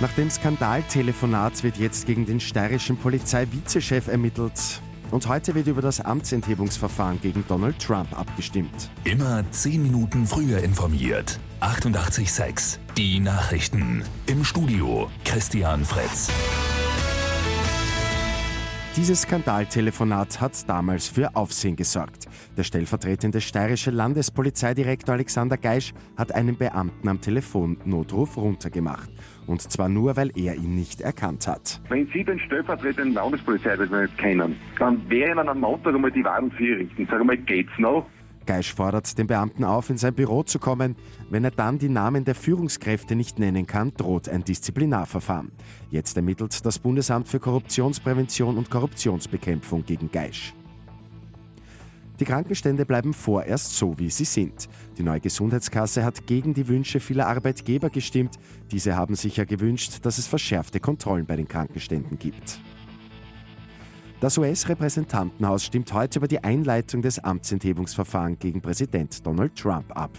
Nach dem Skandaltelefonat wird jetzt gegen den steirischen Polizeivizechef ermittelt. Und heute wird über das Amtsenthebungsverfahren gegen Donald Trump abgestimmt. Immer 10 Minuten früher informiert. 88.6 Die Nachrichten. Im Studio Christian Fretz. Dieses Skandaltelefonat hat damals für Aufsehen gesorgt. Der stellvertretende steirische Landespolizeidirektor Alexander Geisch hat einen Beamten am Telefon Notruf runtergemacht. Und zwar nur, weil er ihn nicht erkannt hat. Wenn Sie den stellvertretenden Landespolizeidirektor nicht kennen, dann wäre Ihnen am Montag einmal die für Sie richten. Sag mal, geht's noch? Geisch fordert den Beamten auf, in sein Büro zu kommen. Wenn er dann die Namen der Führungskräfte nicht nennen kann, droht ein Disziplinarverfahren. Jetzt ermittelt das Bundesamt für Korruptionsprävention und Korruptionsbekämpfung gegen Geisch. Die Krankenstände bleiben vorerst so, wie sie sind. Die neue Gesundheitskasse hat gegen die Wünsche vieler Arbeitgeber gestimmt. Diese haben sich ja gewünscht, dass es verschärfte Kontrollen bei den Krankenständen gibt. Das US-Repräsentantenhaus stimmt heute über die Einleitung des Amtsenthebungsverfahrens gegen Präsident Donald Trump ab.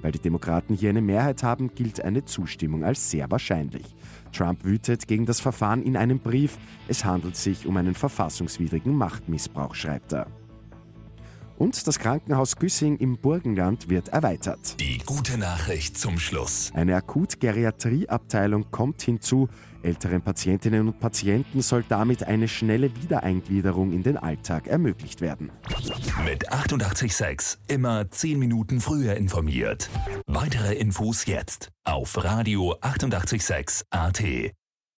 Weil die Demokraten hier eine Mehrheit haben, gilt eine Zustimmung als sehr wahrscheinlich. Trump wütet gegen das Verfahren in einem Brief. Es handelt sich um einen verfassungswidrigen Machtmissbrauch, schreibt er. Und das Krankenhaus Güssing im Burgenland wird erweitert. Die gute Nachricht zum Schluss. Eine Akut-Geriatrie-Abteilung kommt hinzu. Älteren Patientinnen und Patienten soll damit eine schnelle Wiedereingliederung in den Alltag ermöglicht werden. Mit 886 immer 10 Minuten früher informiert. Weitere Infos jetzt auf Radio 886 AT.